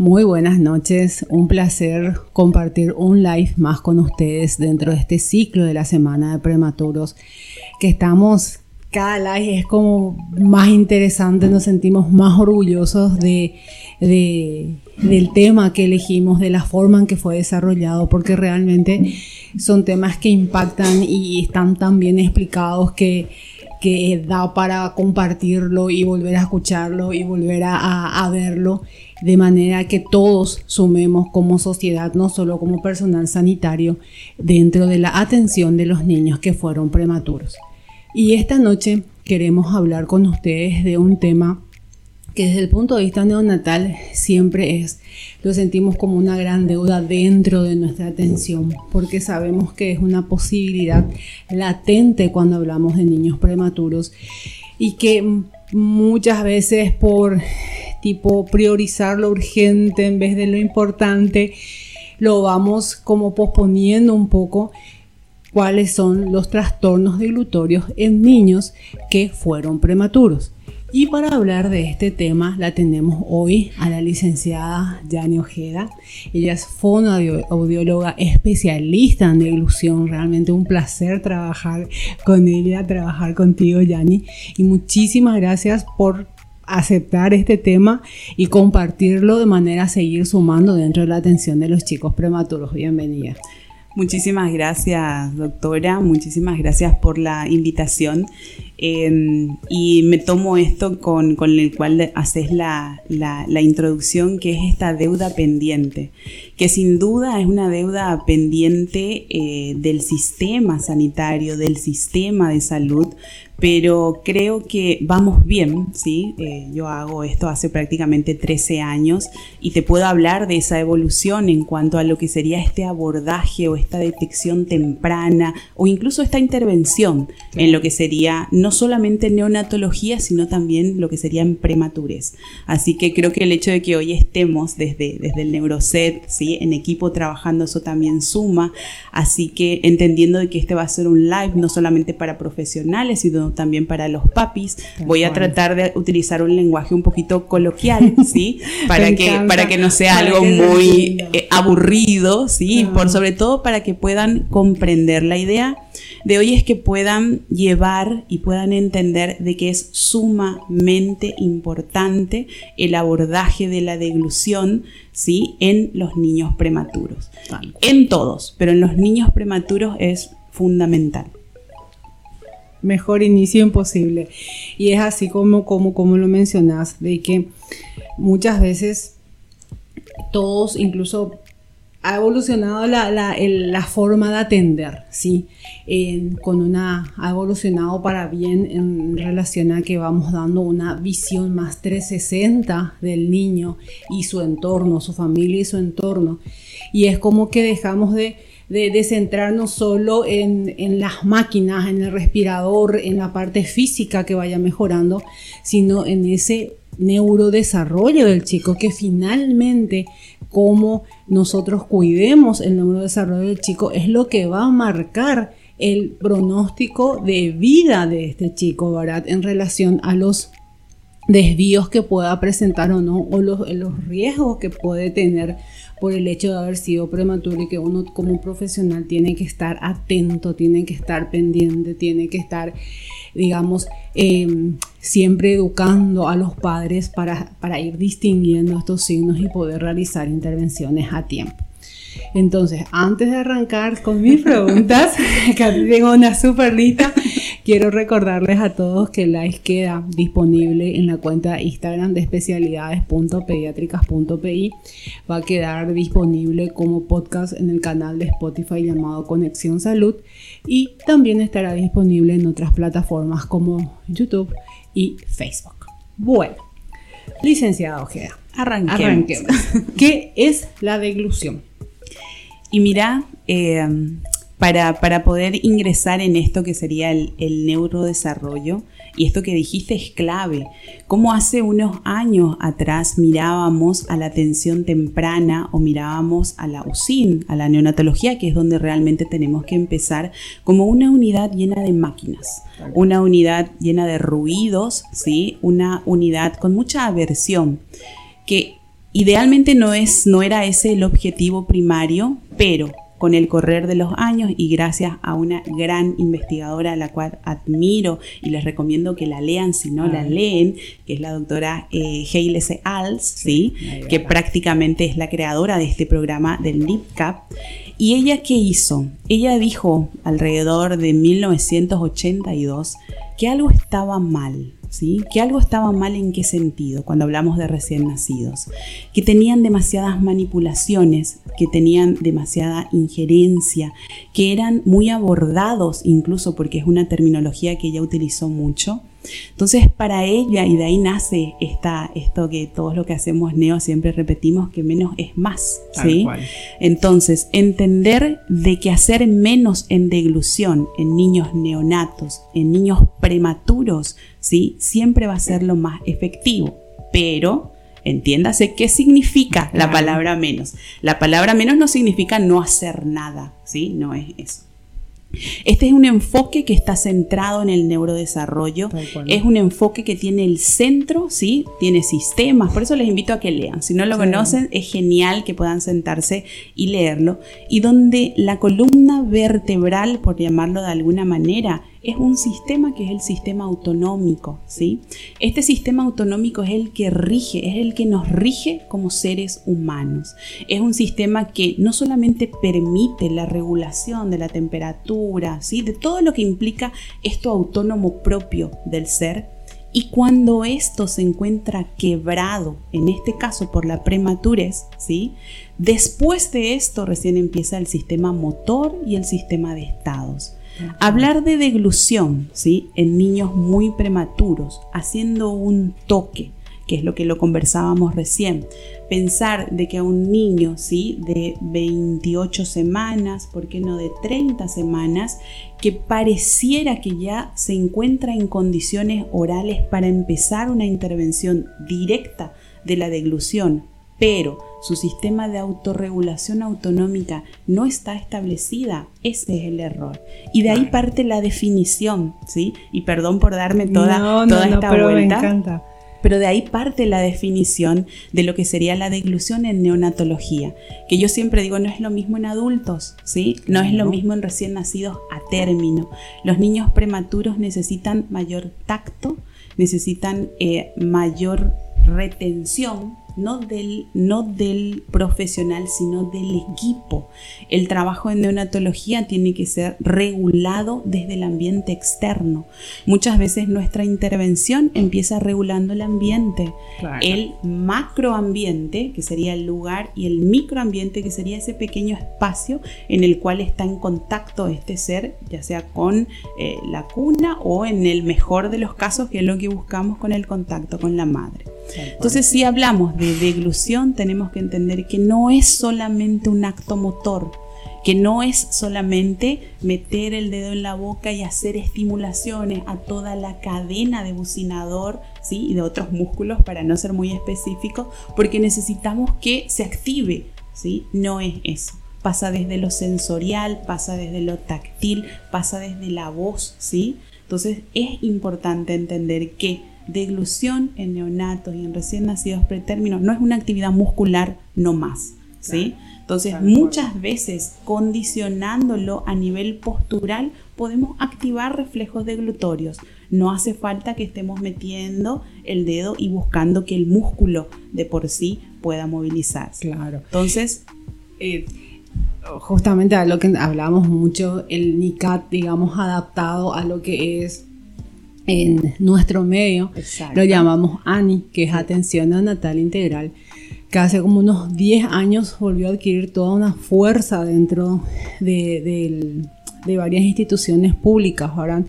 Muy buenas noches, un placer compartir un live más con ustedes dentro de este ciclo de la semana de prematuros que estamos, cada live es como más interesante, nos sentimos más orgullosos de, del tema que elegimos, de la forma en que fue desarrollado, porque realmente son temas que impactan y están tan bien explicados que que da para compartirlo y volver a escucharlo y volver a, verlo, de manera que todos sumemos como sociedad, no solo como personal sanitario, dentro de la atención de los niños que fueron prematuros. Y esta noche queremos hablar con ustedes de un tema que desde el punto de vista neonatal siempre es, lo sentimos como una gran deuda dentro de nuestra atención, porque sabemos que es una posibilidad latente cuando hablamos de niños prematuros y que muchas veces por tipo priorizar lo urgente en vez de lo importante, lo vamos como posponiendo un poco cuáles son los trastornos dilutorios en niños que fueron prematuros. Y para hablar de este tema la tenemos hoy a la licenciada Yani Ojeda. Ella es fonoaudióloga especialista en deglución. Realmente un placer trabajar con ella, trabajar contigo, Yani. Y muchísimas gracias por aceptar este tema y compartirlo de manera a seguir sumando dentro de la atención de los chicos prematuros. Bienvenida. Muchísimas gracias, doctora. Muchísimas gracias por la invitación. Em, y me tomo esto con, el cual haces la, introducción, que es esta deuda pendiente, que sin duda es una deuda pendiente eh, del sistema sanitario, del sistema de salud, pero creo que vamos bien, ¿sí? Eh, yo hago esto hace prácticamente 13 años y te puedo hablar de esa evolución en cuanto a lo que sería este abordaje o esta detección temprana o incluso esta intervención en lo que sería no solamente neonatología, sino también lo que sería en prematures. Así que creo que el hecho de que hoy estemos desde, desde el Neuroset, ¿sí? En equipo trabajando, eso también suma. Así que entendiendo de que este va a ser un live no solamente para profesionales, sino también para los papis. Voy a tratar de utilizar un lenguaje un poquito coloquial, ¿sí? Para, que, para que no sea algo muy eh, aburrido, ¿sí? Por sobre todo para que puedan comprender la idea de hoy es que puedan llevar y puedan entender de que es sumamente importante el abordaje de la deglución ¿sí? en los niños prematuros. En todos, pero en los niños prematuros es fundamental mejor inicio imposible. Y es así como, como, como lo mencionas, de que muchas veces todos, incluso ha evolucionado la, la, la forma de atender, ¿sí? con una, ha evolucionado para bien en relación a que vamos dando una visión más 360 del niño y su entorno, su familia y su entorno. Y es como que dejamos de, de, centrarnos solo en, las máquinas, en el respirador, en la parte física que vaya mejorando, sino en ese neurodesarrollo del chico que finalmente como nosotros cuidemos el neurodesarrollo del chico es lo que va a marcar el pronóstico de vida de este chico, ¿verdad? En relación a los desvíos que pueda presentar o no, o los, los riesgos que puede tener por el hecho de haber sido prematuro y que uno como profesional tiene que estar atento, tiene que estar pendiente, tiene que estar, digamos, em, siempre educando a los padres para, para ir distinguiendo estos signos y poder realizar intervenciones a tiempo. Entonces, antes de arrancar con mis preguntas, que tengo una super lista, quiero recordarles a todos que el live queda disponible en la cuenta Instagram de especialidades.pediátricas.pi. Va a quedar disponible como podcast en el canal de Spotify llamado Conexión Salud y también estará disponible en otras plataformas como YouTube y Facebook. Bueno, licenciada Ojeda, arranquemos. arranquemos. ¿Qué es la deglución? Y mira, eh, para, poder ingresar en esto que sería el, neurodesarrollo, y esto que dijiste es clave, como hace unos años atrás mirábamos a la atención temprana o mirábamos a la USIN, a la neonatología, que es donde realmente tenemos que empezar, como una unidad llena de máquinas, una unidad llena de ruidos, ¿sí? una unidad con mucha aversión, que Idealmente no, es, no era ese el objetivo primario, pero con el correr de los años y gracias a una gran investigadora a la cual admiro y les recomiendo que la lean si no la leen, que es la doctora eh, Haile Als, ¿sí? que prácticamente es la creadora de este programa del NIPCAP. ¿Y ella qué hizo? Ella dijo alrededor de 1982 que algo estaba mal que algo estaba mal en qué sentido cuando hablamos de recién nacidos, que tenían demasiadas manipulaciones, que tenían demasiada injerencia, que eran muy abordados incluso porque es una terminología que ella utilizó mucho, entonces, para ella, y de ahí nace esta, esto que todos lo que hacemos neo siempre repetimos, que menos es más. ¿sí? Entonces, entender de que hacer menos en deglución en niños neonatos, en niños prematuros, ¿sí? siempre va a ser lo más efectivo. Pero, entiéndase qué significa la palabra menos. La palabra menos no significa no hacer nada, ¿sí? No es eso. Este es un enfoque que está centrado en el neurodesarrollo, es un enfoque que tiene el centro, ¿sí? tiene sistemas, por eso les invito a que lean. Si no lo conocen, es genial que puedan sentarse y leerlo. Y donde la columna vertebral, por llamarlo de alguna manera, es un sistema que es el sistema autonómico, ¿sí? Este sistema autonómico es el que rige, es el que nos rige como seres humanos. Es un sistema que no solamente permite la regulación de la temperatura, ¿sí? De todo lo que implica esto autónomo propio del ser, y cuando esto se encuentra quebrado, en este caso por la prematurez, ¿sí? después de esto recién empieza el sistema motor y el sistema de estados. Hablar de deglución ¿sí? en niños muy prematuros, haciendo un toque, que es lo que lo conversábamos recién. Pensar de que a un niño ¿sí? de 28 semanas, ¿por qué no de 30 semanas, que pareciera que ya se encuentra en condiciones orales para empezar una intervención directa de la deglución, pero su sistema de autorregulación autonómica no está establecida, ese es el error. Y de ahí parte la definición, ¿sí? Y perdón por darme toda, toda esta pero vuelta. Me encanta. Pero de ahí parte la definición de lo que sería la deglución en neonatología, que yo siempre digo no es lo mismo en adultos, ¿sí? No es lo mismo en recién nacidos a término. Los niños prematuros necesitan mayor tacto, necesitan eh, mayor retención no del, no del profesional, sino del equipo. El trabajo en neonatología tiene que ser regulado desde el ambiente externo. Muchas veces nuestra intervención empieza regulando el ambiente, el macroambiente, que sería el lugar, y el microambiente, que sería ese pequeño espacio en el cual está en contacto este ser, ya sea con eh, la cuna o en el mejor de los casos, que es lo que buscamos con el contacto con la madre. Entonces, si hablamos de deglución, tenemos que entender que no es solamente un acto motor, que no es solamente meter el dedo en la boca y hacer estimulaciones a toda la cadena de bucinador ¿sí? y de otros músculos, para no ser muy específico, porque necesitamos que se active. ¿sí? No es eso. Pasa desde lo sensorial, pasa desde lo táctil, pasa desde la voz. ¿sí? Entonces es importante entender que deglución en neonatos y en recién nacidos pretérminos no es una actividad muscular no más. ¿sí? Entonces, muchas veces condicionándolo a nivel postural podemos activar reflejos deglutorios. No hace falta que estemos metiendo el dedo y buscando que el músculo de por sí pueda movilizarse. Claro. Entonces, eh, justamente a lo que hablábamos mucho, el NICAT, digamos, adaptado a lo que es en nuestro medio lo llamamos ANI, que es Atención Natal Integral, que hace como unos 10 años volvió a adquirir toda una fuerza dentro de, varias instituciones públicas, ahora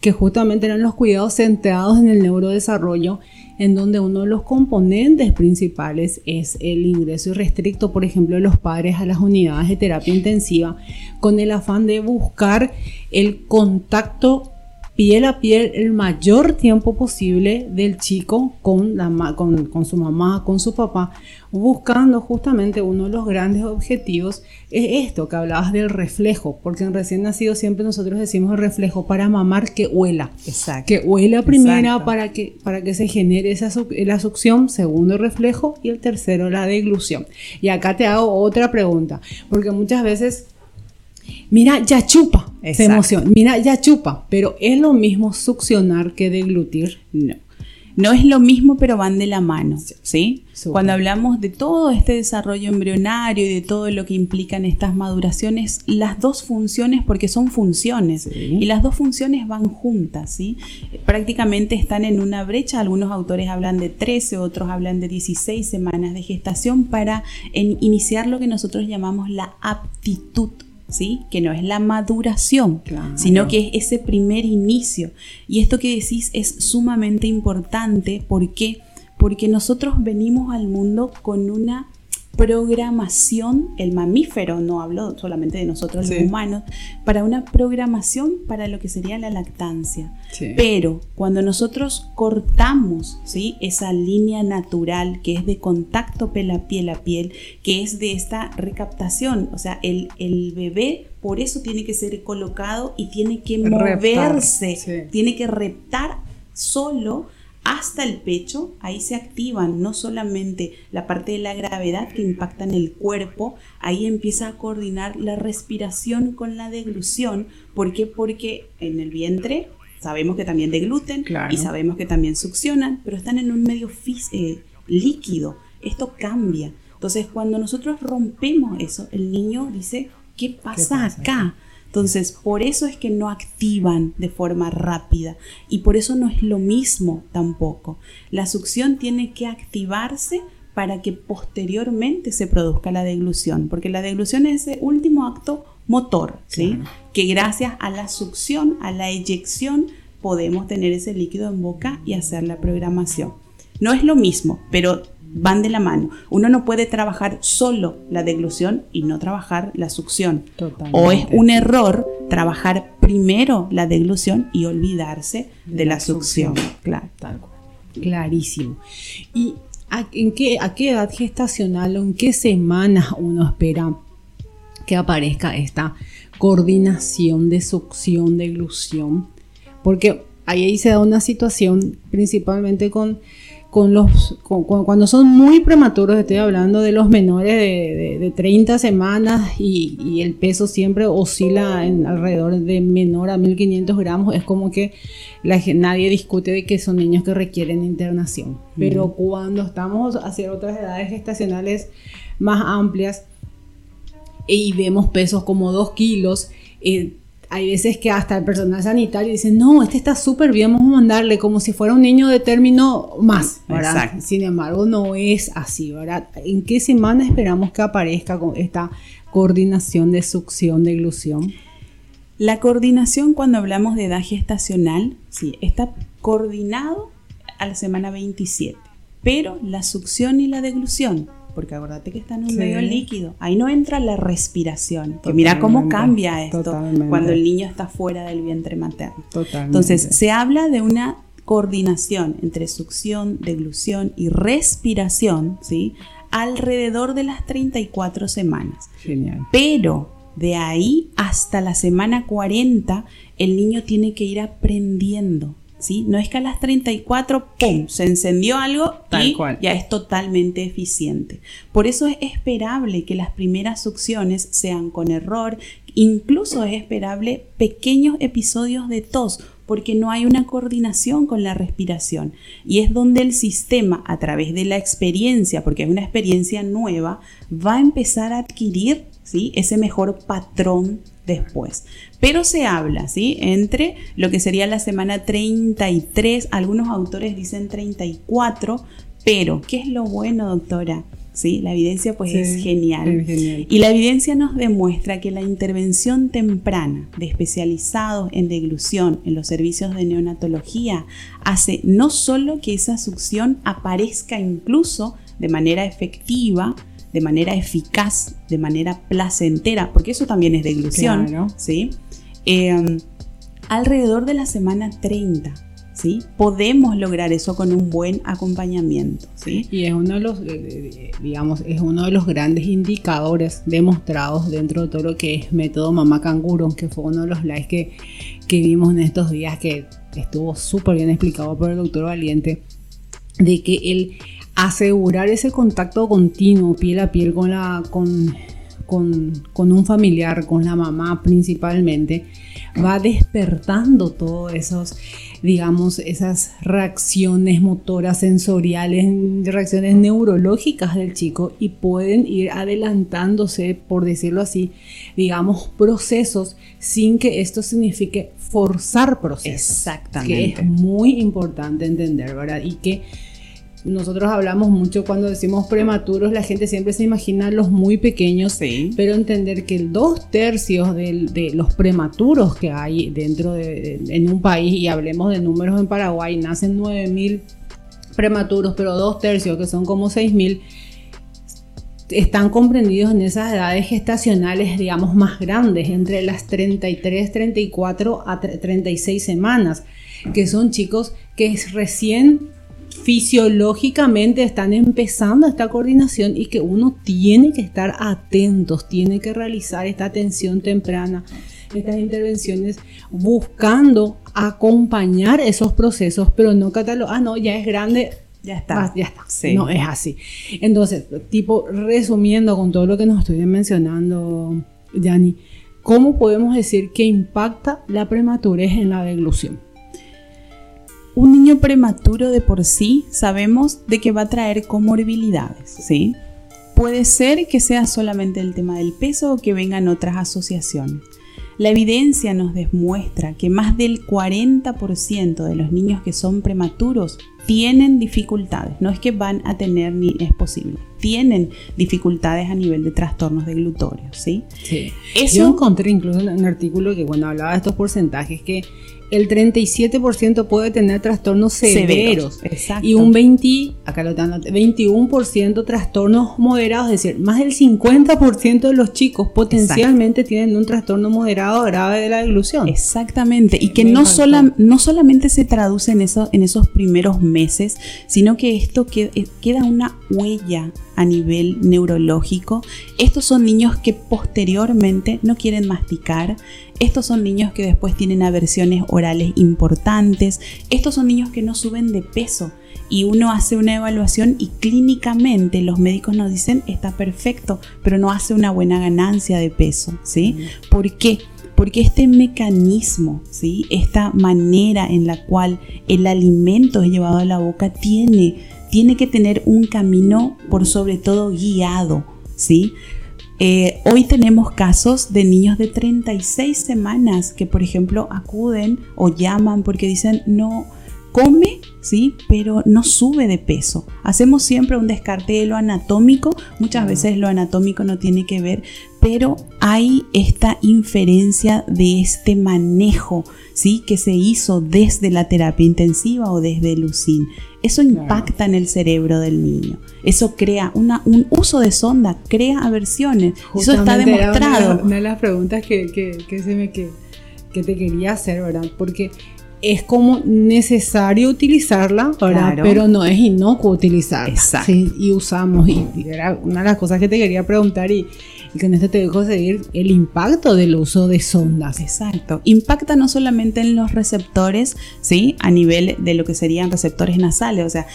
que justamente eran los cuidados centrados en el neurodesarrollo, en donde uno de los componentes principales es el ingreso irrestricto, por ejemplo, de los padres a las unidades de terapia intensiva, con el afán de buscar el contacto piel a piel el mayor tiempo posible del chico con, la, con, con, su mamá, con su papá, buscando justamente uno de los grandes objetivos, es esto que hablabas del reflejo, porque en recién nacido siempre nosotros decimos el reflejo para mamar que huela. Exacto. Que huela primera para que, para que se genere esa la succión, segundo reflejo y el tercero la deglución. Y acá te hago otra pregunta, porque muchas veces Mira, ya chupa, se emociona. Mira, ya chupa, pero ¿es lo mismo succionar que deglutir? No. No es lo mismo, pero van de la mano, ¿sí? Cuando hablamos de todo este desarrollo embrionario y de todo lo que implican estas maduraciones, las dos funciones, porque son funciones, y las dos funciones van juntas, ¿sí? Prácticamente están en una brecha, algunos autores hablan de 13, otros hablan de 16 semanas de gestación para iniciar lo que nosotros llamamos la aptitud ¿sí? Que no es la maduración, sino que es ese primer inicio. Y esto que decís es sumamente importante. ¿Por qué? Porque nosotros venimos al mundo con una programación, el mamífero, no hablo solamente de nosotros los humanos, para una programación para lo que sería la lactancia. Pero cuando nosotros cortamos ¿sí? esa línea natural que es de contacto piel a piel a piel, que es de esta recaptación, o sea, el, el bebé por eso tiene que ser colocado y tiene que moverse, tiene que reptar solo hasta el pecho, ahí se activan no solamente la parte de la gravedad que impacta en el cuerpo, ahí empieza a coordinar la respiración con la deglución. ¿Por qué? Porque en el vientre sabemos que también degluten y sabemos que también succionan, pero están en un medio eh, líquido. Esto cambia. Entonces, cuando nosotros rompemos eso, el niño dice, ¿qué pasa, acá? Entonces, por eso es que no activan de forma rápida y por eso no es lo mismo tampoco. La succión tiene que activarse para que posteriormente se produzca la deglución, porque la deglución es ese último acto motor, ¿sí? Que gracias a la succión, a la eyección, podemos tener ese líquido en boca y hacer la programación. No es lo mismo, pero van de la mano. Uno no puede trabajar solo la deglución y no trabajar la succión. O es un error trabajar primero la deglución y olvidarse de, la, succión. Claro. Clarísimo. ¿Y a, en qué, a qué edad gestacional o en qué semanas uno espera que aparezca esta coordinación de succión, deglución? Porque ahí se da una situación principalmente con con los, cuando son muy prematuros, estoy hablando de los menores de, 30 semanas y, el peso siempre oscila en alrededor de menor a 1500 gramos, es como que la, nadie discute de que son niños que requieren internación. Pero cuando estamos hacia otras edades gestacionales más amplias y vemos pesos como 2 kilos, eh, hay veces que hasta el personal sanitario dice, no, este está súper bien, vamos a mandarle como si fuera un niño de término más, ¿verdad? Sin embargo, no es así, ¿verdad? ¿En qué semana esperamos que aparezca con esta coordinación de succión, de ilusión? La coordinación cuando hablamos de edad gestacional, sí, está coordinado a la semana 27, pero la succión y la deglución porque acuérdate que está en un medio líquido. Ahí no entra la respiración. Que mira cómo cambia esto cuando el niño está fuera del vientre materno. Entonces, se habla de una coordinación entre succión, deglución y respiración, ¿sí? Alrededor de las 34 semanas. Genial. Pero de ahí hasta la semana 40, el niño tiene que ir aprendiendo no es que a las 34, ¡pum!, se encendió algo y ya es totalmente eficiente. Por eso es esperable que las primeras succiones sean con error, incluso es esperable pequeños episodios de tos, porque no hay una coordinación con la respiración. Y es donde el sistema, a través de la experiencia, porque es una experiencia nueva, va a empezar a adquirir ¿sí? ese mejor patrón después. Pero se habla, ¿sí? Entre lo que sería la semana 33, algunos autores dicen 34, pero ¿qué es lo bueno, doctora? ¿Sí? La evidencia pues es, genial. Y la evidencia nos demuestra que la intervención temprana de especializados en deglución en los servicios de neonatología hace no solo que esa succión aparezca incluso de manera efectiva, de manera eficaz, de manera placentera, porque eso también es deglución, ¿sí? Em, alrededor de la semana 30. ¿Sí? Podemos lograr eso con un buen acompañamiento, ¿sí? Y es uno de los, eh, eh, digamos, es uno de los grandes indicadores demostrados dentro de todo lo que es método mamá canguro, que fue uno de los likes que, que vimos en estos días que estuvo súper bien explicado por el doctor Valiente, de que el asegurar ese contacto continuo, piel a piel con, la, con, con, un familiar, con la mamá principalmente, va despertando todos esos, digamos, esas reacciones motoras, sensoriales, reacciones neurológicas del chico y pueden ir adelantándose, por decirlo así, digamos, procesos sin que esto signifique forzar procesos. Exactamente. Que es muy importante entender, ¿verdad? Y que nosotros hablamos mucho cuando decimos prematuros, la gente siempre se imagina los muy pequeños, pero entender que dos tercios de, los prematuros que hay dentro de, en un país, y hablemos de números en Paraguay, nacen 9.000 prematuros, pero dos tercios, que son como 6.000, están comprendidos en esas edades gestacionales, digamos, más grandes, entre las 33, 34 a 36 semanas, que son chicos que recién fisiológicamente están empezando esta coordinación y que uno tiene que estar atentos, tiene que realizar esta atención temprana, estas intervenciones buscando acompañar esos procesos, pero no catalogar, ah, no, ya es grande, ya está, ya está. No es así. Entonces, tipo, resumiendo con todo lo que nos estoy mencionando, Yani, ¿cómo podemos decir que impacta la prematurez en la deglución? Un niño prematuro de por sí sabemos de que va a traer comorbilidades, ¿sí? Puede ser que sea solamente el tema del peso o que vengan otras asociaciones. La evidencia nos demuestra que más del 40% de los niños que son prematuros tienen dificultades. No es que van a tener ni es posible. Tienen dificultades a nivel de trastornos de glutorio, ¿sí? Sí. Eso, Yo encontré incluso en un artículo que cuando hablaba de estos porcentajes que el 37% puede tener trastornos severos, y un 20, acá lo 21% trastornos moderados, es decir, más del 50% de los chicos potencialmente tienen un trastorno moderado grave de la deglución. Exactamente, y que no, no solamente se traduce en, eso, en esos primeros meses, sino que esto eh, queda una huella a nivel neurológico. Estos son niños que posteriormente no quieren masticar. Estos son niños que después tienen aversiones orales importantes. Estos son niños que no suben de peso. Y uno hace una evaluación y clínicamente los médicos nos dicen está perfecto, pero no hace una buena ganancia de peso. ¿sí? ¿Por qué? Porque este mecanismo, ¿sí? esta manera en la cual el alimento es llevado a la boca tiene tiene que tener un camino por sobre todo guiado, ¿sí? Eh, hoy tenemos casos de niños de 36 semanas que, por ejemplo, acuden o llaman porque dicen, no, come, ¿sí? Pero no sube de peso. Hacemos siempre un descarte de lo anatómico. Muchas veces lo anatómico no tiene que ver, pero hay esta inferencia de este manejo, ¿sí? Que se hizo desde la terapia intensiva o desde el UCIN. Eso impacta en el cerebro del niño. Eso crea una, un uso de sonda, crea aversiones. eso está demostrado. Una, de las preguntas que, se me, que, que te quería hacer, ¿verdad? Porque es como necesario utilizarla, pero no es inocuo utilizarla. Exacto. y usamos, y, era una de las cosas que te quería preguntar y, y con esto te dejo seguir el impacto del uso de sondas. Exacto. Impacta no solamente en los receptores, ¿sí? A nivel de lo que serían receptores nasales, o sea,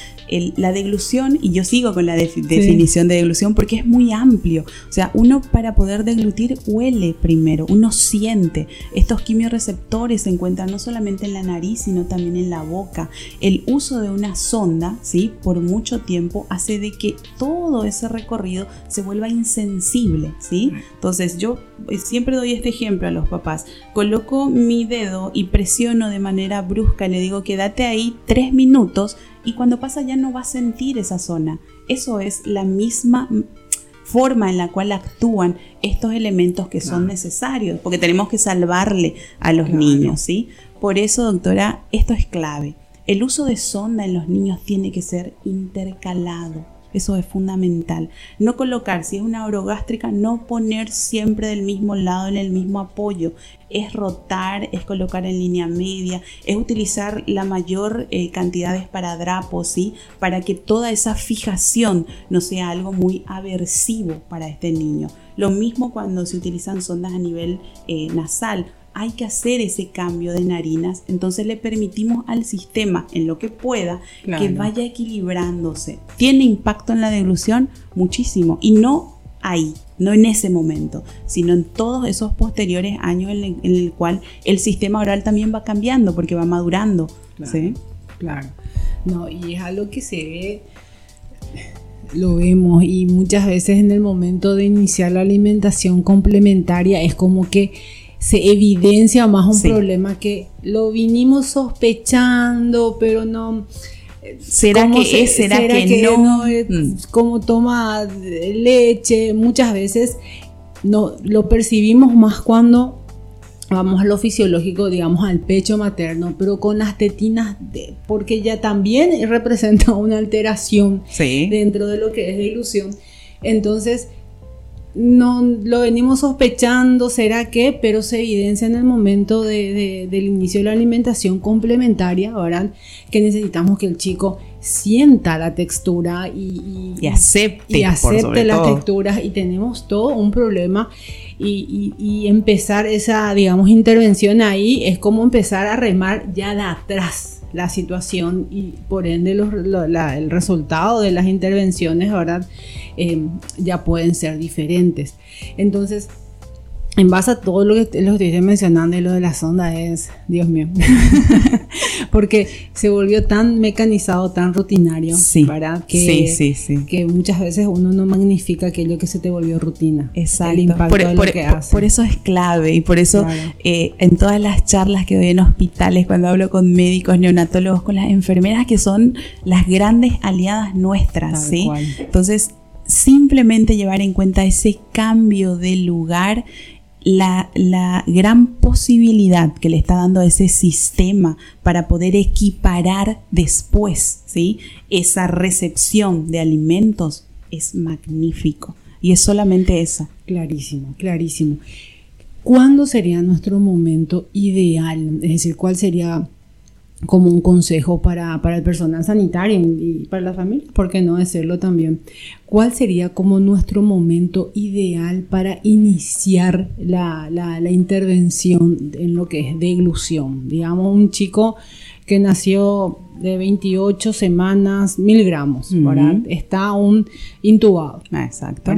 la deglución, y yo sigo con la definición de deglución porque es muy amplio. O sea, uno para poder deglutir huele primero, uno siente. Estos quimioreceptores se encuentran no solamente en la nariz, sino también en la boca. El uso de una sonda, ¿sí? Por mucho tiempo hace de que todo ese recorrido se vuelva insensible, entonces yo eh, siempre doy este ejemplo a los papás. Coloco mi dedo y presiono de manera brusca, le digo quédate ahí tres minutos y cuando pasa ya no va a sentir esa zona. Eso es la misma forma en la cual actúan estos elementos que son necesarios, porque tenemos que salvarle a los niños, ¿sí? Por eso, doctora, esto es clave. El uso de sonda en los niños tiene que ser intercalado Eso es fundamental. No colocar, si es una orogástrica, no poner siempre del mismo lado en el mismo apoyo. Es rotar, es colocar en línea media, es utilizar la mayor eh, cantidad de esparadrapos, ¿sí? Para que toda esa fijación no sea algo muy aversivo para este niño. Lo mismo cuando se utilizan sondas a nivel eh, nasal hay que hacer ese cambio de narinas, entonces le permitimos al sistema, en lo que pueda, que vaya equilibrándose. ¿Tiene impacto en la deglución? Muchísimo. Y no ahí, no en ese momento, sino en todos esos posteriores años en el, cual el sistema oral también va cambiando porque va madurando. Claro, claro. No, y es algo que se ve lo vemos y muchas veces en el momento de iniciar la alimentación complementaria es como que se evidencia más un problema que lo vinimos sospechando, pero no... ¿Será que es? ¿Será, que, no? Mm. Como toma leche, muchas veces no lo percibimos más cuando vamos a lo fisiológico, digamos al pecho materno, pero con las tetinas, de, porque ya también representa una alteración dentro de lo que es la ilusión. Entonces, no lo venimos sospechando, será que, pero se evidencia en el momento del inicio de la alimentación complementaria, ¿verdad? Que necesitamos que el chico sienta la textura y, acepte, acepte la textura. Y tenemos todo un problema y, empezar esa, digamos, intervención ahí es como empezar a remar ya de atrás la situación y por ende el resultado de las intervenciones, ¿verdad? Eh, ya pueden ser diferentes. Entonces, en base a todo lo que, lo estoy mencionando y lo de la sonda es, Dios mío, porque se volvió tan mecanizado, tan rutinario, sí, ¿verdad? Que, sí, sí, que muchas veces uno no magnifica aquello que se te volvió rutina. Exacto. El impacto por, de lo que hace. Por eso es clave y por eso eh, en todas las charlas que doy en hospitales, cuando hablo con médicos, neonatólogos, con las enfermeras, que son las grandes aliadas nuestras, ¿sí? Entonces, simplemente llevar en cuenta ese cambio de lugar la, gran posibilidad que le está dando ese sistema para poder equiparar después ¿sí? esa recepción de alimentos es magnífico. Y es solamente eso. Clarísimo, clarísimo. ¿Cuándo sería nuestro momento ideal? Es decir, ¿cuál sería como un consejo para, el personal sanitario y para la familia, ¿por qué no decirlo también? ¿Cuál sería como nuestro momento ideal para iniciar la, intervención en lo que es deglución? Digamos, un chico que nació de 28 semanas, mil gramos, Está aún intubado. Exacto.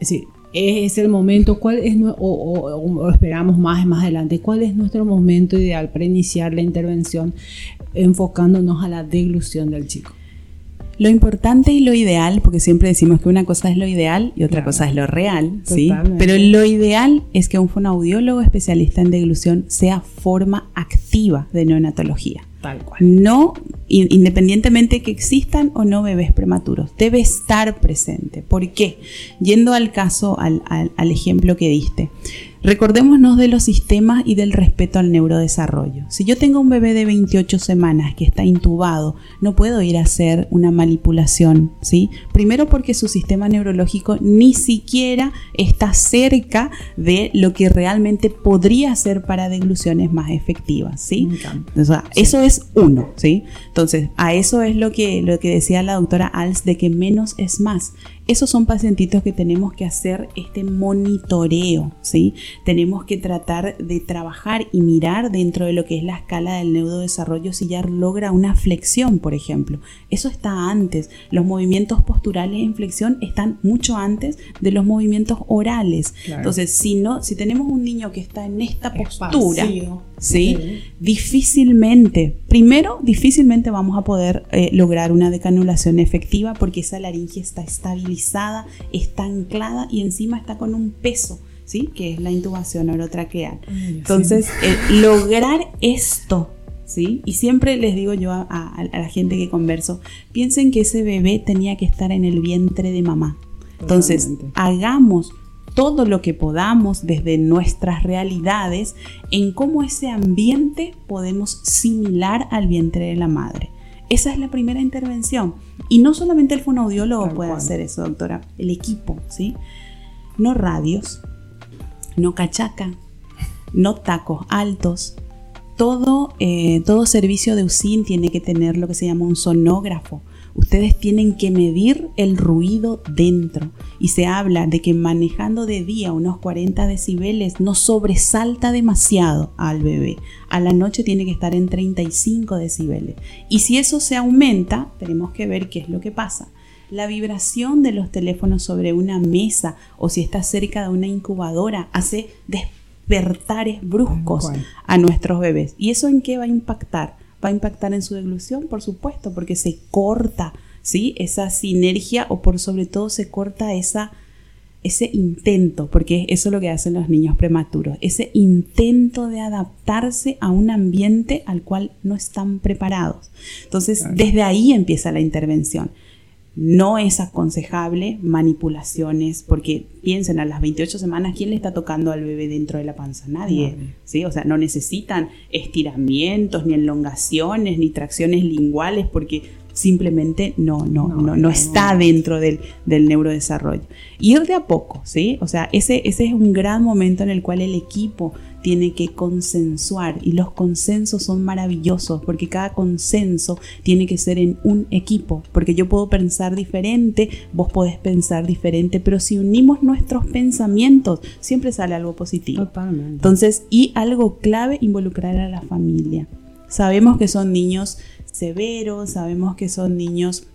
Es decir, es el momento, cuál es, o, esperamos más más adelante, cuál es nuestro momento ideal para iniciar la intervención enfocándonos a la deglución del chico. Lo importante y lo ideal, porque siempre decimos que una cosa es lo ideal y otra cosa es lo real, ¿sí? Pero lo ideal es que un fonoaudiólogo especialista en deglución sea forma activa de neonatología. Tal cual. No, independientemente que existan o no bebés prematuros, debe estar presente. ¿Por qué? Yendo al caso, al, al ejemplo que diste. Recordémonos de los sistemas y del respeto al neurodesarrollo. Si yo tengo un bebé de 28 semanas que está intubado, no puedo ir a hacer una manipulación, ¿sí? Primero porque su sistema neurológico ni siquiera está cerca de lo que realmente podría ser para degluciones más efectivas, ¿sí? O sea, eso es uno, ¿sí? Entonces, a eso es lo que, lo que decía la doctora Als de que menos es más esos son pacientitos que tenemos que hacer este monitoreo, ¿sí? Tenemos que tratar de trabajar y mirar dentro de lo que es la escala del neurodesarrollo si ya logra una flexión, por ejemplo. Eso está antes. Los movimientos posturales en flexión están mucho antes de los movimientos orales. Entonces, si no, si tenemos un niño que está en esta postura, ¿sí? Difícilmente, primero, difícilmente vamos a poder eh, lograr una decanulación efectiva porque esa laringe está estabilizada, está anclada y encima está con un peso. ¿Sí? que es la intubación orotraqueal. Entonces, eh, lograr esto ¿Sí? Y siempre les digo yo a, a, la gente que converso, piensen que ese bebé tenía que estar en el vientre de mamá. Entonces, hagamos todo lo que podamos desde nuestras realidades en cómo ese ambiente podemos similar al vientre de la madre. Esa es la primera intervención. Y no solamente el fonoaudiólogo puede hacer eso, doctora, el equipo, ¿sí? No radios, no cachaca, no tacos altos. Todo, eh, todo servicio de USIN tiene que tener lo que se llama un sonógrafo ustedes tienen que medir el ruido dentro. Y se habla de que manejando de día unos 40 decibeles no sobresalta demasiado al bebé. A la noche tiene que estar en 35 decibeles. Y si eso se aumenta, tenemos que ver qué es lo que pasa. La vibración de los teléfonos sobre una mesa o si está cerca de una incubadora hace despertares bruscos a nuestros bebés. ¿Y eso en qué va a impactar? Va a impactar en su deglución, por supuesto, porque se corta, ¿sí? Esa sinergia o por sobre todo se corta esa, ese intento, porque eso es lo que hacen los niños prematuros, ese intento de adaptarse a un ambiente al cual no están preparados. Entonces, desde ahí empieza la intervención. No es aconsejable manipulaciones, porque piensen, a las 28 semanas, ¿quién le está tocando al bebé dentro de la panza? Nadie. ¿sí? O sea, no necesitan estiramientos, ni elongaciones, ni tracciones linguales, porque simplemente no, no, no, no, está dentro del, del, neurodesarrollo. Ir de a poco, ¿sí? O sea, ese, ese es un gran momento en el cual el equipo tiene que consensuar y los consensos son maravillosos porque cada consenso tiene que ser en un equipo, porque yo puedo pensar diferente, vos podés pensar diferente, pero si unimos nuestros pensamientos siempre sale algo positivo. Entonces, y algo clave, involucrar a la familia. Sabemos que son niños severos, sabemos que son niños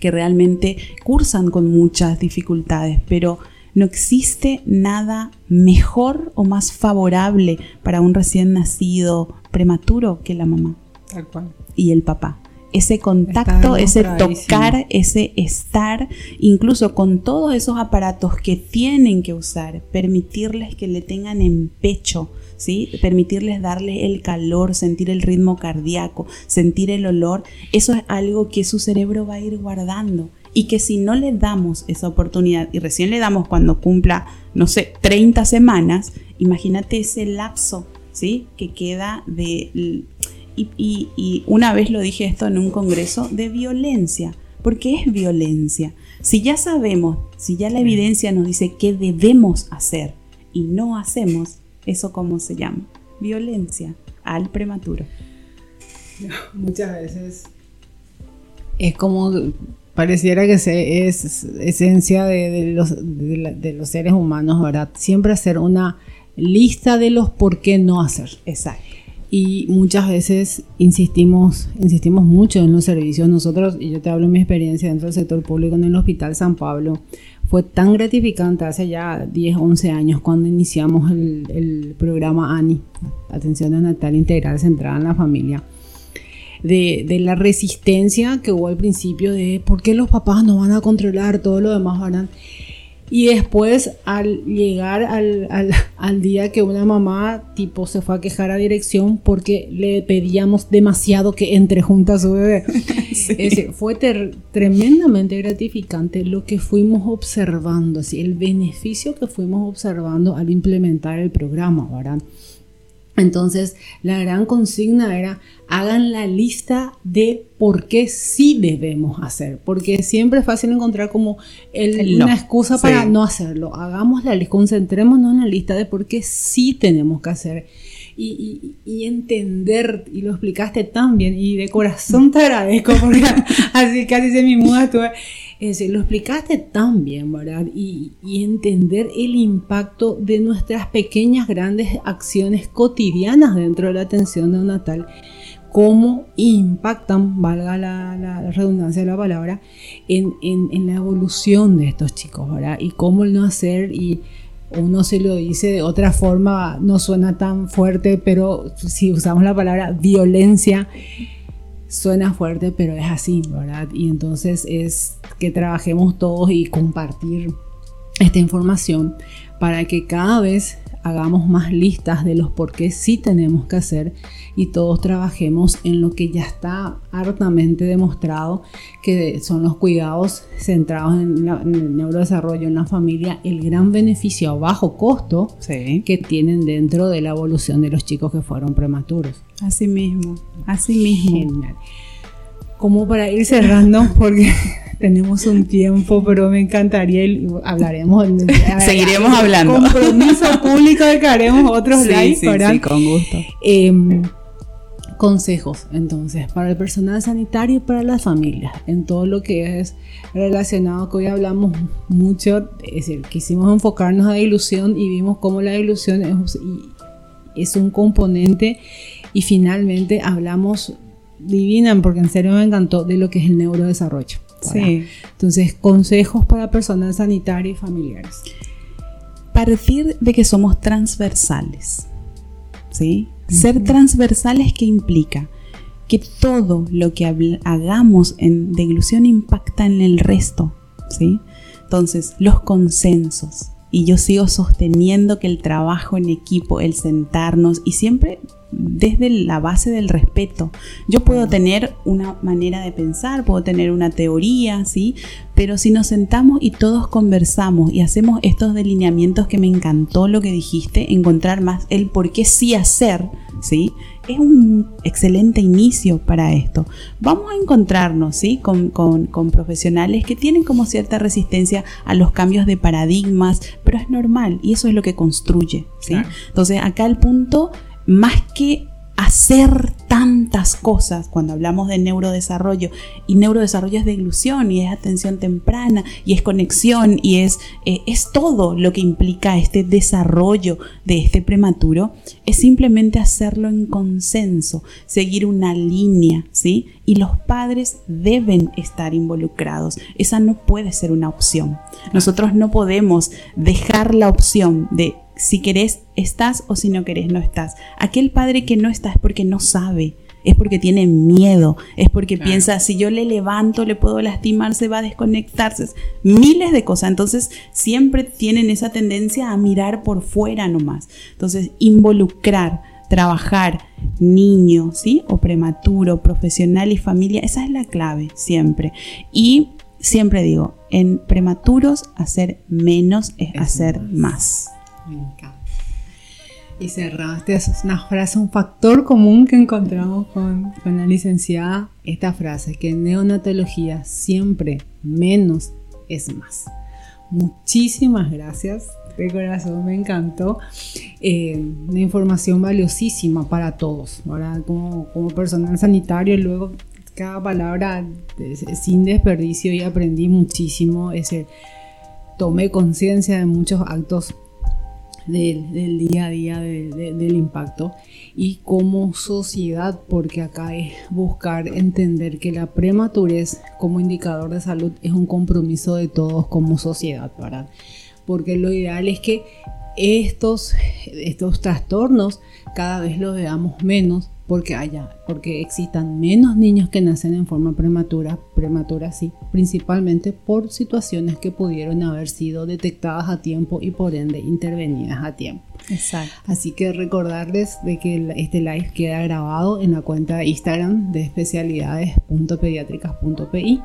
que realmente cursan con muchas dificultades, pero no existe nada mejor o más favorable para un recién nacido prematuro que la mamá. Tal cual. Y el papá. Ese contacto, ese tocar, ese estar, incluso con todos esos aparatos que tienen que usar, permitirles que le tengan en pecho, ¿sí? permitirles darle el calor, sentir el ritmo cardíaco, sentir el olor, eso es algo que su cerebro va a ir guardando y que si no le damos esa oportunidad y recién le damos cuando cumpla, no sé, 30 semanas, imagínate ese lapso, ¿sí? Que queda de... Y, una vez lo dije esto en un congreso, de violencia. porque es violencia? Si ya sabemos, si ya la evidencia nos dice qué debemos hacer y no hacemos, ¿eso cómo se llama? Violencia al prematuro. Muchas veces es como pareciera que es esencia de, los, de, los, seres humanos, ¿verdad? Siempre hacer una lista de los por qué no hacer. Exacto. Y muchas veces insistimos, insistimos mucho en los servicios. Nosotros, y yo te hablo de mi experiencia dentro del sector público en el Hospital San Pablo, fue tan gratificante hace ya 10, 11 años cuando iniciamos el, el programa ANI, Atención Natal Integral Centrada en la Familia de, la resistencia que hubo al principio de por qué los papás no van a controlar todo lo demás, ¿verdad? Y después, al llegar al, día que una mamá, tipo, se fue a quejar a dirección porque le pedíamos demasiado que entre juntas a su bebé. fue tremendamente gratificante lo que fuimos observando, así, el beneficio que fuimos observando al implementar el programa, ¿verdad? Entonces, la gran consigna era, hagan la lista de por qué sí debemos hacer, porque siempre es fácil encontrar como una excusa para no hacerlo. Hagamos la lista, concentrémonos en la lista de por qué sí tenemos que hacer. Y, entender, y lo explicaste tan bien, y de corazón te agradezco, porque así casi se me muda lo explicaste tan bien, ¿verdad? Y, entender el impacto de nuestras pequeñas, grandes acciones cotidianas dentro de la atención neonatal, cómo impactan, valga la, redundancia de la palabra, en, la evolución de estos chicos, ¿verdad? Y cómo el no hacer y uno se lo dice de otra forma, no suena tan fuerte, pero si usamos la palabra violencia, suena fuerte, pero es así, ¿verdad? Y entonces es que trabajemos todos y compartir esta información para que cada vez hagamos más listas de los por qué sí tenemos que hacer y todos trabajemos en lo que ya está hartamente demostrado que son los cuidados centrados en, el neurodesarrollo en la familia, el gran beneficio a bajo costo que tienen dentro de la evolución de los chicos que fueron prematuros. Así mismo, así mismo. Genial. como para ir cerrando, porque tenemos un tiempo, pero me encantaría y hablaremos. Seguiremos hablando. Compromiso público de que haremos otros sí, sí, sí, con gusto. Em, consejos, entonces, para el personal sanitario y para las familias, en todo lo que es relacionado, que hoy hablamos mucho, es decir, quisimos enfocarnos a la ilusión y vimos cómo la ilusión es, es un componente y finalmente hablamos divinan, porque en serio me encantó, de lo que es el neurodesarrollo. Sí. Entonces, consejos para personal sanitario y familiares. Partir de que somos transversales. ¿Sí? Ser transversales, ¿qué implica? Que todo lo que hagamos en deglución impacta en el resto. ¿Sí? Entonces, los consensos. Y yo sigo sosteniendo que el trabajo en equipo, el sentarnos y siempre desde la base del respeto. Yo puedo tener una manera de pensar, puedo tener una teoría, ¿sí? Pero si nos sentamos y todos conversamos y hacemos estos delineamientos que me encantó lo que dijiste, encontrar más el por qué sí hacer, ¿sí? Es un excelente inicio para esto. Vamos a encontrarnos, ¿sí? Con, con profesionales que tienen como cierta resistencia a los cambios de paradigmas, pero es normal y eso es lo que construye, ¿sí? Entonces acá el punto más que hacer tantas cosas cuando hablamos de neurodesarrollo y neurodesarrollo es de ilusión y es atención temprana y es conexión y es, eh, es todo lo que implica este desarrollo de este prematuro es simplemente hacerlo en consenso seguir una línea ¿sí? y los padres deben estar involucrados esa no puede ser una opción nosotros no podemos dejar la opción de si querés, estás o si no querés, no estás. Aquel padre que no está es porque no sabe, es porque tiene miedo, es porque piensa, si yo le levanto, le puedo lastimar, se va a desconectarse. Miles de cosas. Entonces, siempre tienen esa tendencia a mirar por fuera nomás. Entonces, involucrar, trabajar, niño, ¿sí? O prematuro, profesional y familia, esa es la clave, siempre. Y siempre digo, en prematuros, hacer menos es, hacer más. Me encanta. Y cerraste, es una frase, un factor común que encontramos con, con la licenciada, esta frase, que en neonatología siempre menos es más. Muchísimas gracias, de corazón me encantó. Eh, una información valiosísima para todos. Ahora, como, como personal sanitario, luego cada palabra sin desperdicio y aprendí muchísimo. Ese, tomé conciencia de muchos actos del, día a día del impacto y como sociedad, porque acá es buscar entender que la prematurez como indicador de salud es un compromiso de todos como sociedad, ¿verdad? Porque lo ideal es que estos, estos trastornos cada vez los veamos menos porque haya, porque existan menos niños que nacen en forma prematura, prematura sí, principalmente por situaciones que pudieron haber sido detectadas a tiempo y por ende intervenidas a tiempo. Exacto. Así que recordarles de que este live queda grabado en la cuenta de Instagram de especialidades.pediátricas.pi,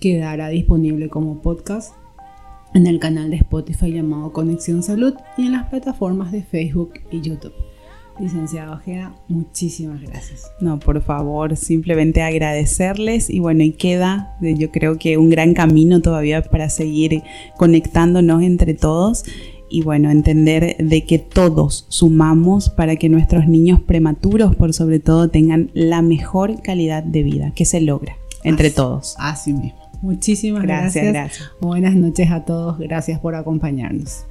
quedará disponible como podcast en el canal de Spotify llamado Conexión Salud y en las plataformas de Facebook y YouTube. Licenciado Ojeda, muchísimas gracias. No, por favor, simplemente agradecerles y bueno, y queda yo creo que un gran camino todavía para seguir conectándonos entre todos y bueno, entender de que todos sumamos para que nuestros niños prematuros por sobre todo tengan la mejor calidad de vida que se logra entre todos. Así mismo. Muchísimas gracias. gracias. Buenas noches a todos. Gracias por acompañarnos.